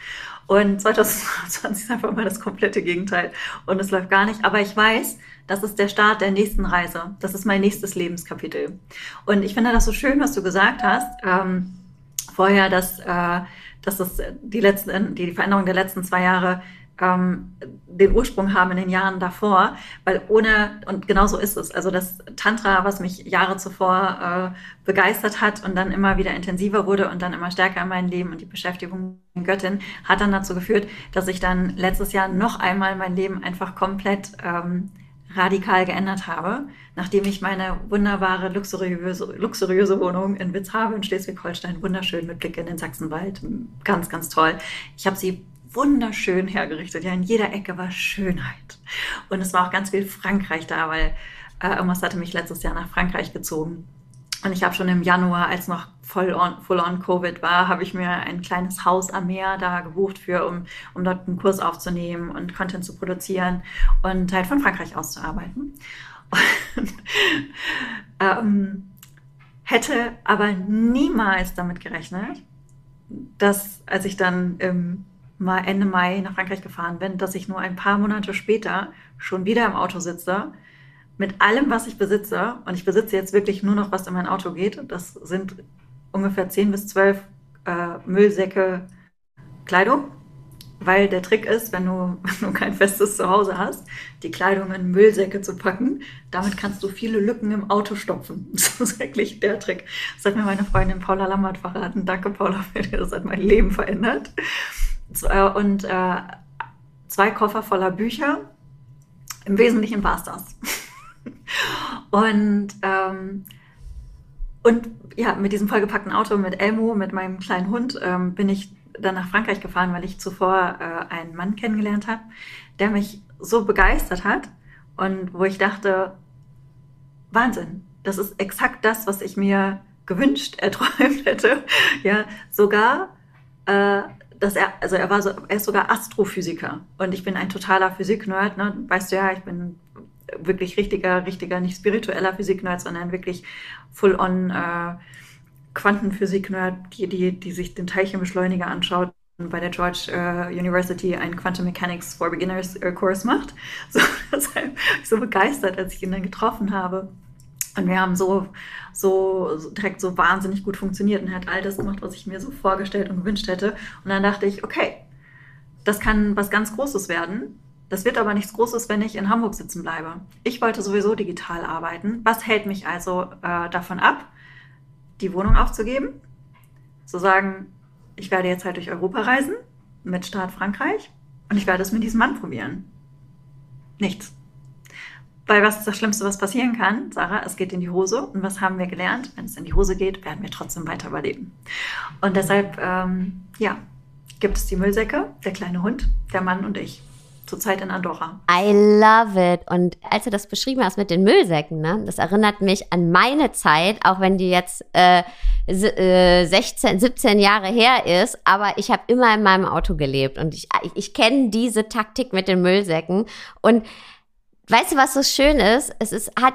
Und 2020 ist einfach mal das komplette Gegenteil. Und es läuft gar nicht. Aber ich weiß, das ist der Start der nächsten Reise. Das ist mein nächstes Lebenskapitel. Und ich finde das so schön, was du gesagt hast. Ähm, vorher, dass, äh, dass das die, letzten, die Veränderung der letzten zwei Jahre ähm, den Ursprung haben in den Jahren davor, weil ohne, und genau so ist es, also das Tantra, was mich Jahre zuvor äh, begeistert hat und dann immer wieder intensiver wurde und dann immer stärker in meinem Leben und die Beschäftigung mit Göttin, hat dann dazu geführt, dass ich dann letztes Jahr noch einmal mein Leben einfach komplett ähm, radikal geändert habe, nachdem ich meine wunderbare, luxuriöse, luxuriöse Wohnung in Witz habe in Schleswig-Holstein, wunderschön mit Blick in den Sachsenwald, ganz, ganz toll. Ich habe sie wunderschön hergerichtet. Ja, in jeder Ecke war Schönheit. Und es war auch ganz viel Frankreich da, weil äh, irgendwas hatte mich letztes Jahr nach Frankreich gezogen. Und ich habe schon im Januar, als noch voll on, full on Covid war, habe ich mir ein kleines Haus am Meer da gebucht für, um, um dort einen Kurs aufzunehmen und Content zu produzieren und halt von Frankreich aus zu arbeiten. Und, ähm, hätte aber niemals damit gerechnet, dass als ich dann im mal Ende Mai nach Frankreich gefahren bin, dass ich nur ein paar Monate später schon wieder im Auto sitze mit allem, was ich besitze. Und ich besitze jetzt wirklich nur noch, was in mein Auto geht. Das sind ungefähr 10 bis 12 äh, Müllsäcke Kleidung. Weil der Trick ist, wenn du, wenn du kein festes Zuhause hast, die Kleidung in Müllsäcke zu packen. Damit kannst du viele Lücken im Auto stopfen. Das ist wirklich der Trick. Das hat mir meine Freundin Paula Lammert verraten. Danke, Paula, das hat mein Leben verändert. Äh, und äh, zwei Koffer voller Bücher. Im Wesentlichen war es das. und, ähm, und ja, mit diesem vollgepackten Auto, mit Elmo, mit meinem kleinen Hund, ähm, bin ich dann nach Frankreich gefahren, weil ich zuvor äh, einen Mann kennengelernt habe, der mich so begeistert hat und wo ich dachte, Wahnsinn, das ist exakt das, was ich mir gewünscht, erträumt hätte. Ja, sogar äh, dass er, also er war so, er ist sogar Astrophysiker und ich bin ein totaler Physik-Nerd, ne? Weißt du ja, ich bin wirklich richtiger, richtiger, nicht spiritueller Physik-Nerd, sondern wirklich full-on äh, Quantenphysik-Nerd, die, die, die sich den Teilchenbeschleuniger anschaut und bei der George uh, University einen Quantum Mechanics for Beginners uh, Kurs macht. So, deshalb war ich so begeistert, als ich ihn dann getroffen habe. Und wir haben so, so, direkt so wahnsinnig gut funktioniert und hat all das gemacht, was ich mir so vorgestellt und gewünscht hätte. Und dann dachte ich, okay, das kann was ganz Großes werden. Das wird aber nichts Großes, wenn ich in Hamburg sitzen bleibe. Ich wollte sowieso digital arbeiten. Was hält mich also äh, davon ab, die Wohnung aufzugeben? Zu sagen, ich werde jetzt halt durch Europa reisen mit Staat Frankreich und ich werde es mit diesem Mann probieren. Nichts. Weil was ist das Schlimmste, was passieren kann? Sarah, es geht in die Hose. Und was haben wir gelernt? Wenn es in die Hose geht, werden wir trotzdem weiter überleben. Und deshalb, ähm, ja, gibt es die Müllsäcke, der kleine Hund, der Mann und ich. Zurzeit in Andorra. I love it. Und als du das beschrieben hast mit den Müllsäcken, ne, das erinnert mich an meine Zeit, auch wenn die jetzt äh, 16, 17 äh, Jahre her ist, aber ich habe immer in meinem Auto gelebt und ich, ich, ich kenne diese Taktik mit den Müllsäcken. Und Weißt du, was so schön ist? Es ist, hat,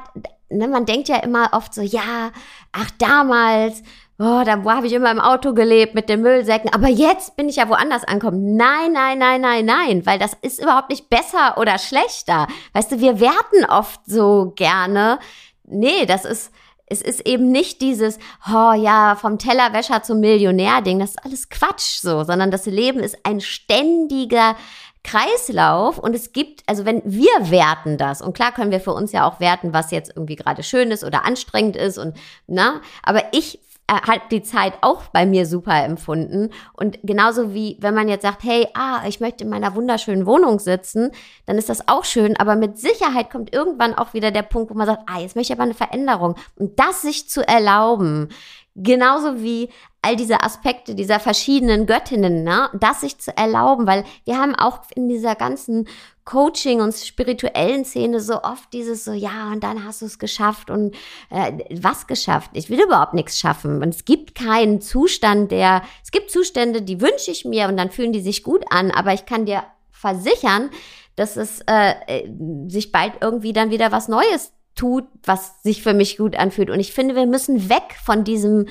ne, man denkt ja immer oft so, ja, ach, damals oh, da habe ich immer im Auto gelebt mit den Müllsäcken, aber jetzt bin ich ja woanders angekommen. Nein, nein, nein, nein, nein, weil das ist überhaupt nicht besser oder schlechter. Weißt du, wir werten oft so gerne. Nee, das ist, es ist eben nicht dieses, oh ja, vom Tellerwäscher zum Millionär-Ding, das ist alles Quatsch so, sondern das Leben ist ein ständiger Kreislauf und es gibt, also wenn wir werten das und klar können wir für uns ja auch werten, was jetzt irgendwie gerade schön ist oder anstrengend ist und na, aber ich äh, hat die Zeit auch bei mir super empfunden. Und genauso wie wenn man jetzt sagt, hey, ah, ich möchte in meiner wunderschönen Wohnung sitzen, dann ist das auch schön. Aber mit Sicherheit kommt irgendwann auch wieder der Punkt, wo man sagt, ah, jetzt möchte ich aber eine Veränderung. Und das sich zu erlauben, genauso wie all diese Aspekte dieser verschiedenen Göttinnen, ne, das sich zu erlauben, weil wir haben auch in dieser ganzen Coaching und spirituellen Szene so oft dieses so, ja, und dann hast du es geschafft und äh, was geschafft? Ich will überhaupt nichts schaffen. Und es gibt keinen Zustand, der, es gibt Zustände, die wünsche ich mir und dann fühlen die sich gut an, aber ich kann dir versichern, dass es äh, äh sich bald irgendwie dann wieder was Neues tut, was sich für mich gut anfühlt. Und ich finde, wir müssen weg von diesem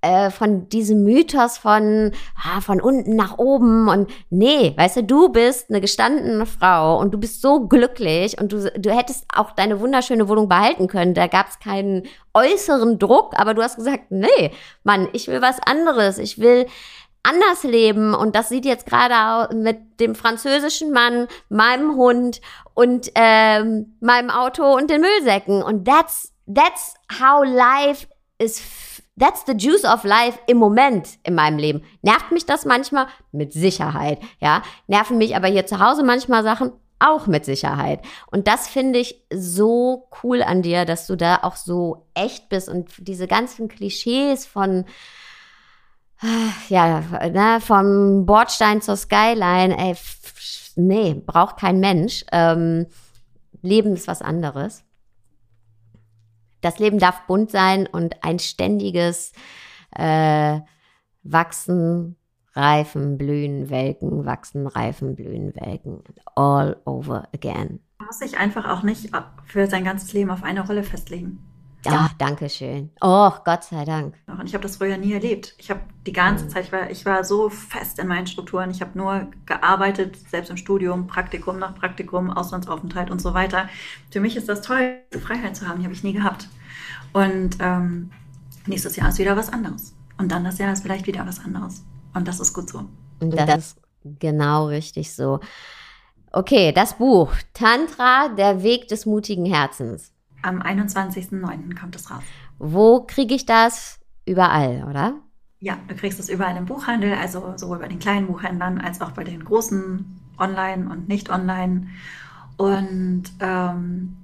äh, von diesem Mythos von, ah, von unten nach oben und nee, weißt du, du bist eine gestandene Frau und du bist so glücklich und du, du hättest auch deine wunderschöne Wohnung behalten können. Da gab es keinen äußeren Druck, aber du hast gesagt, nee, Mann, ich will was anderes. Ich will anders leben und das sieht jetzt gerade mit dem französischen Mann, meinem Hund und ähm, meinem Auto und den Müllsäcken und that's that's how life is That's the juice of life im Moment in meinem Leben. Nervt mich das manchmal? Mit Sicherheit, ja. Nerven mich aber hier zu Hause manchmal Sachen? Auch mit Sicherheit. Und das finde ich so cool an dir, dass du da auch so echt bist und diese ganzen Klischees von, ja, ne, vom Bordstein zur Skyline, ey, nee, braucht kein Mensch. Ähm, Leben ist was anderes das Leben darf bunt sein und ein ständiges äh, Wachsen, Reifen, Blühen, Welken, Wachsen, Reifen, Blühen, Welken. All over again. Man muss sich einfach auch nicht für sein ganzes Leben auf eine Rolle festlegen. Ja, danke schön. Oh, Gott sei Dank. Und ich habe das früher nie erlebt. Ich habe die ganze mhm. Zeit, ich war, ich war so fest in meinen Strukturen. Ich habe nur gearbeitet, selbst im Studium, Praktikum nach Praktikum, Auslandsaufenthalt und so weiter. Für mich ist das toll, diese Freiheit zu haben. Die habe ich nie gehabt. Und ähm, nächstes Jahr ist wieder was anderes. Und dann das Jahr ist vielleicht wieder was anderes. Und das ist gut so. Und das, das ist genau richtig so. Okay, das Buch Tantra, der Weg des mutigen Herzens. Am 21.09. kommt es raus. Wo kriege ich das? Überall, oder? Ja, du kriegst es überall im Buchhandel, also sowohl bei den kleinen Buchhändlern als auch bei den großen Online und nicht Online. Und ähm,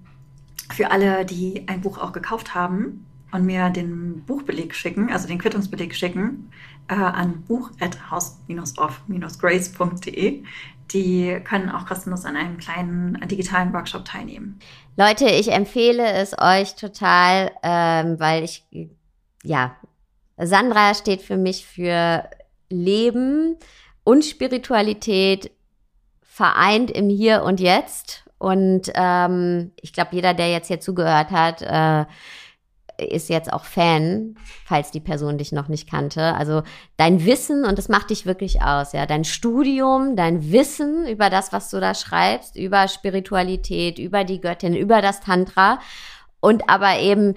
für alle, die ein Buch auch gekauft haben und mir den Buchbeleg schicken, also den Quittungsbeleg schicken, äh, an buch.haus-off-grace.de, die können auch kostenlos an einem kleinen digitalen Workshop teilnehmen. Leute, ich empfehle es euch total, ähm, weil ich, ja, Sandra steht für mich für Leben und Spiritualität vereint im Hier und Jetzt. Und ähm, ich glaube, jeder, der jetzt hier zugehört hat, äh, ist jetzt auch Fan, falls die Person dich noch nicht kannte. Also dein Wissen, und das macht dich wirklich aus, ja, dein Studium, dein Wissen über das, was du da schreibst, über Spiritualität, über die Göttin, über das Tantra und aber eben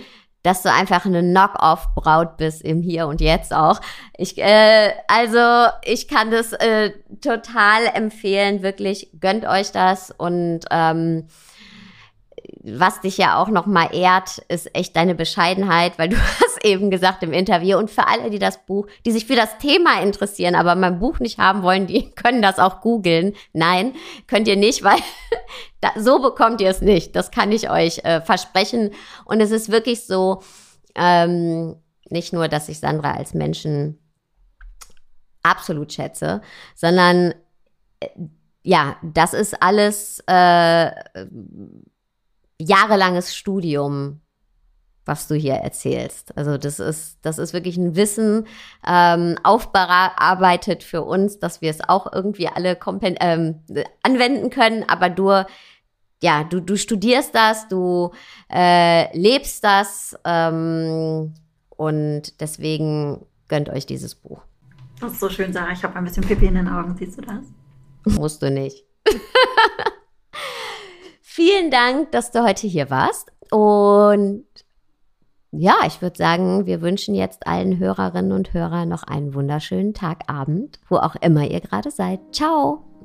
dass du einfach eine Knock-off-Braut bist im Hier und Jetzt auch. Ich, äh, also ich kann das äh, total empfehlen, wirklich gönnt euch das und ähm, was dich ja auch noch mal ehrt, ist echt deine Bescheidenheit, weil du hast eben gesagt im Interview und für alle, die das Buch, die sich für das Thema interessieren, aber mein Buch nicht haben wollen, die können das auch googeln. Nein, könnt ihr nicht, weil da, so bekommt ihr es nicht. Das kann ich euch äh, versprechen. Und es ist wirklich so, ähm, nicht nur, dass ich Sandra als Menschen absolut schätze, sondern äh, ja, das ist alles äh, jahrelanges Studium, was du hier erzählst. Also das ist, das ist wirklich ein Wissen ähm, aufbearbeitet für uns, dass wir es auch irgendwie alle ähm, anwenden können, aber du ja, du, du studierst das, du äh, lebst das ähm, Und deswegen gönnt euch dieses Buch. Das ist so schön, Sarah. Ich habe ein bisschen Pipi in den Augen. Siehst du das? Musst du nicht. Vielen Dank, dass du heute hier warst. Und ja, ich würde sagen, wir wünschen jetzt allen Hörerinnen und Hörern noch einen wunderschönen Tagabend, wo auch immer ihr gerade seid. Ciao!